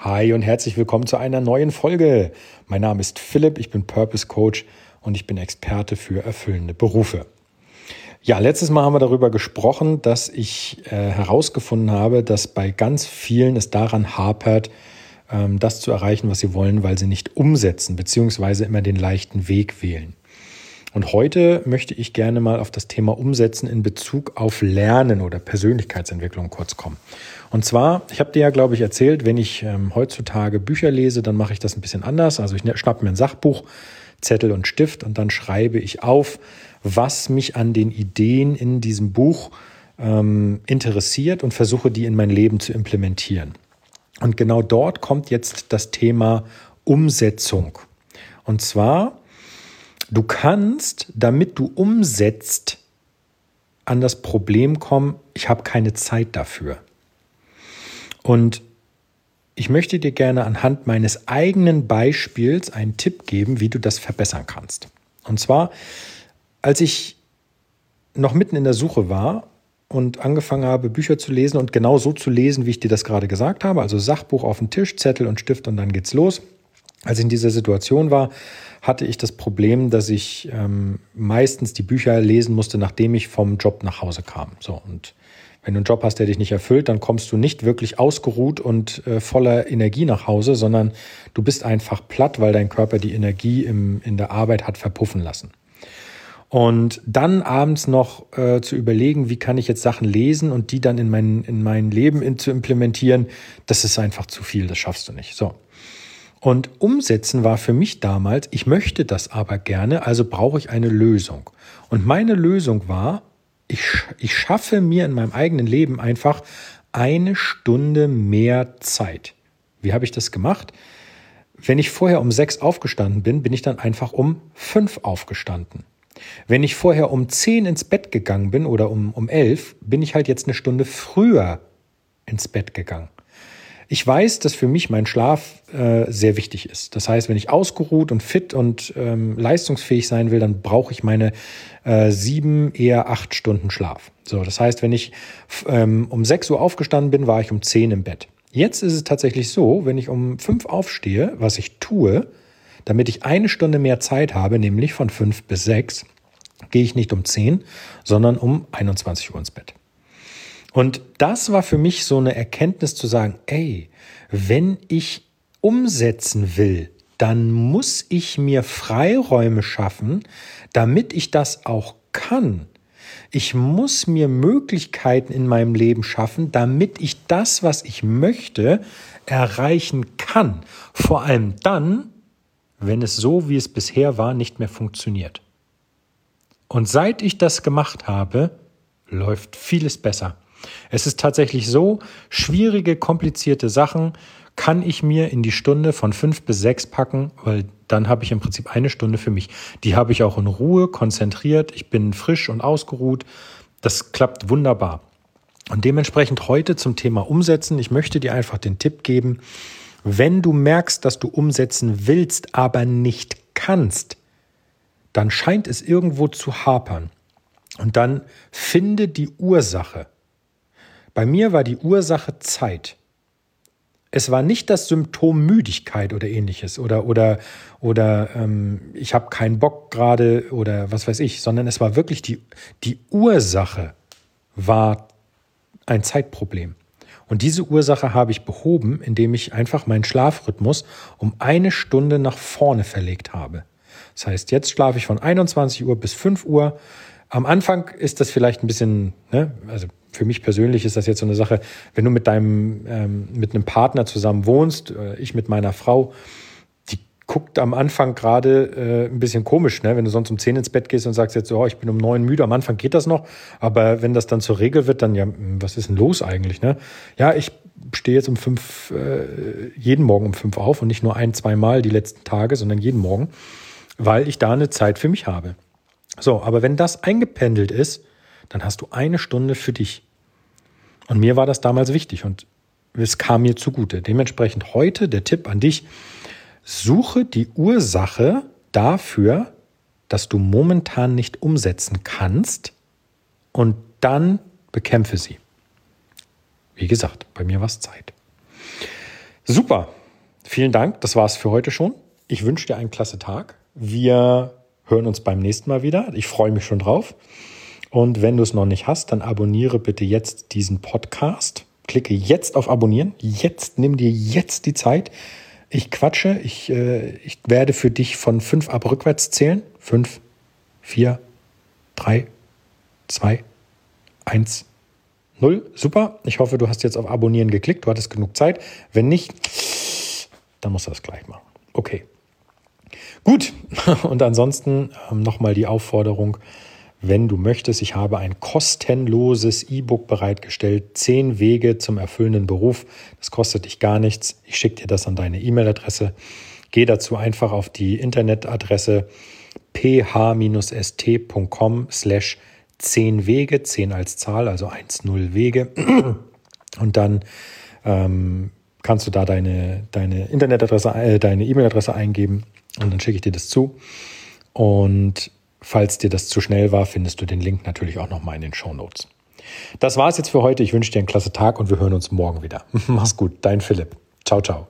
Hi und herzlich willkommen zu einer neuen Folge. Mein Name ist Philipp, ich bin Purpose Coach und ich bin Experte für erfüllende Berufe. Ja, letztes Mal haben wir darüber gesprochen, dass ich äh, herausgefunden habe, dass bei ganz vielen es daran hapert, ähm, das zu erreichen, was sie wollen, weil sie nicht umsetzen, beziehungsweise immer den leichten Weg wählen. Und heute möchte ich gerne mal auf das Thema Umsetzen in Bezug auf Lernen oder Persönlichkeitsentwicklung kurz kommen. Und zwar, ich habe dir ja, glaube ich, erzählt, wenn ich ähm, heutzutage Bücher lese, dann mache ich das ein bisschen anders. Also ich ne, schnappe mir ein Sachbuch, Zettel und Stift und dann schreibe ich auf, was mich an den Ideen in diesem Buch ähm, interessiert und versuche, die in mein Leben zu implementieren. Und genau dort kommt jetzt das Thema Umsetzung. Und zwar Du kannst, damit du umsetzt, an das Problem kommen, ich habe keine Zeit dafür. Und ich möchte dir gerne anhand meines eigenen Beispiels einen Tipp geben, wie du das verbessern kannst. Und zwar, als ich noch mitten in der Suche war und angefangen habe, Bücher zu lesen und genau so zu lesen, wie ich dir das gerade gesagt habe, also Sachbuch auf den Tisch, Zettel und Stift und dann geht's los. Als ich in dieser Situation war, hatte ich das Problem, dass ich ähm, meistens die Bücher lesen musste, nachdem ich vom Job nach Hause kam. So und wenn du einen Job hast, der dich nicht erfüllt, dann kommst du nicht wirklich ausgeruht und äh, voller Energie nach Hause, sondern du bist einfach platt, weil dein Körper die Energie im, in der Arbeit hat verpuffen lassen. Und dann abends noch äh, zu überlegen, wie kann ich jetzt Sachen lesen und die dann in mein, in mein Leben in, zu implementieren, das ist einfach zu viel, das schaffst du nicht. So. Und umsetzen war für mich damals, ich möchte das aber gerne, also brauche ich eine Lösung. Und meine Lösung war, ich, ich schaffe mir in meinem eigenen Leben einfach eine Stunde mehr Zeit. Wie habe ich das gemacht? Wenn ich vorher um sechs aufgestanden bin, bin ich dann einfach um fünf aufgestanden. Wenn ich vorher um zehn ins Bett gegangen bin oder um, um elf, bin ich halt jetzt eine Stunde früher ins Bett gegangen. Ich weiß, dass für mich mein Schlaf äh, sehr wichtig ist. Das heißt, wenn ich ausgeruht und fit und ähm, leistungsfähig sein will, dann brauche ich meine äh, sieben, eher acht Stunden Schlaf. So, das heißt, wenn ich ähm, um sechs Uhr aufgestanden bin, war ich um zehn im Bett. Jetzt ist es tatsächlich so, wenn ich um fünf aufstehe, was ich tue, damit ich eine Stunde mehr Zeit habe, nämlich von fünf bis sechs, gehe ich nicht um zehn, sondern um 21 Uhr ins Bett. Und das war für mich so eine Erkenntnis zu sagen, ey, wenn ich umsetzen will, dann muss ich mir Freiräume schaffen, damit ich das auch kann. Ich muss mir Möglichkeiten in meinem Leben schaffen, damit ich das, was ich möchte, erreichen kann. Vor allem dann, wenn es so, wie es bisher war, nicht mehr funktioniert. Und seit ich das gemacht habe, läuft vieles besser. Es ist tatsächlich so, schwierige, komplizierte Sachen kann ich mir in die Stunde von fünf bis sechs packen, weil dann habe ich im Prinzip eine Stunde für mich. Die habe ich auch in Ruhe, konzentriert, ich bin frisch und ausgeruht. Das klappt wunderbar. Und dementsprechend heute zum Thema Umsetzen. Ich möchte dir einfach den Tipp geben, wenn du merkst, dass du umsetzen willst, aber nicht kannst, dann scheint es irgendwo zu hapern. Und dann finde die Ursache. Bei mir war die Ursache Zeit. Es war nicht das Symptom Müdigkeit oder ähnliches oder oder oder ähm, ich habe keinen Bock gerade oder was weiß ich, sondern es war wirklich die die Ursache war ein Zeitproblem. Und diese Ursache habe ich behoben, indem ich einfach meinen Schlafrhythmus um eine Stunde nach vorne verlegt habe. Das heißt, jetzt schlafe ich von 21 Uhr bis 5 Uhr. Am Anfang ist das vielleicht ein bisschen, ne, also für mich persönlich ist das jetzt so eine Sache, wenn du mit deinem, ähm, mit einem Partner zusammen wohnst, äh, ich mit meiner Frau, die guckt am Anfang gerade äh, ein bisschen komisch, ne? wenn du sonst um zehn ins Bett gehst und sagst jetzt, oh, ich bin um neun müde, am Anfang geht das noch, aber wenn das dann zur Regel wird, dann ja, hm, was ist denn los eigentlich? Ne? Ja, ich stehe jetzt um fünf, äh, jeden Morgen um fünf auf und nicht nur ein, zwei Mal die letzten Tage, sondern jeden Morgen, weil ich da eine Zeit für mich habe. So, aber wenn das eingependelt ist, dann hast du eine Stunde für dich. Und mir war das damals wichtig und es kam mir zugute. Dementsprechend heute der Tipp an dich, suche die Ursache dafür, dass du momentan nicht umsetzen kannst und dann bekämpfe sie. Wie gesagt, bei mir war es Zeit. Super. Vielen Dank. Das war's für heute schon. Ich wünsche dir einen klasse Tag. Wir hören uns beim nächsten Mal wieder. Ich freue mich schon drauf. Und wenn du es noch nicht hast, dann abonniere bitte jetzt diesen Podcast. Klicke jetzt auf Abonnieren. Jetzt nimm dir jetzt die Zeit. Ich quatsche. Ich, äh, ich werde für dich von fünf ab rückwärts zählen. Fünf, vier, drei, zwei, eins, null. Super. Ich hoffe, du hast jetzt auf Abonnieren geklickt. Du hattest genug Zeit. Wenn nicht, dann musst du das gleich machen. Okay. Gut. Und ansonsten ähm, nochmal die Aufforderung wenn du möchtest. Ich habe ein kostenloses E-Book bereitgestellt, zehn Wege zum erfüllenden Beruf. Das kostet dich gar nichts. Ich schicke dir das an deine E-Mail-Adresse. Geh dazu einfach auf die Internetadresse ph-st.com slash 10 Wege, 10 als Zahl, also 1-0 Wege. Und dann ähm, kannst du da deine, deine Internetadresse, äh, deine E-Mail-Adresse eingeben und dann schicke ich dir das zu. Und Falls dir das zu schnell war, findest du den Link natürlich auch nochmal in den Show Notes. Das war's jetzt für heute. Ich wünsche dir einen klasse Tag und wir hören uns morgen wieder. Mach's gut, dein Philipp. Ciao, ciao.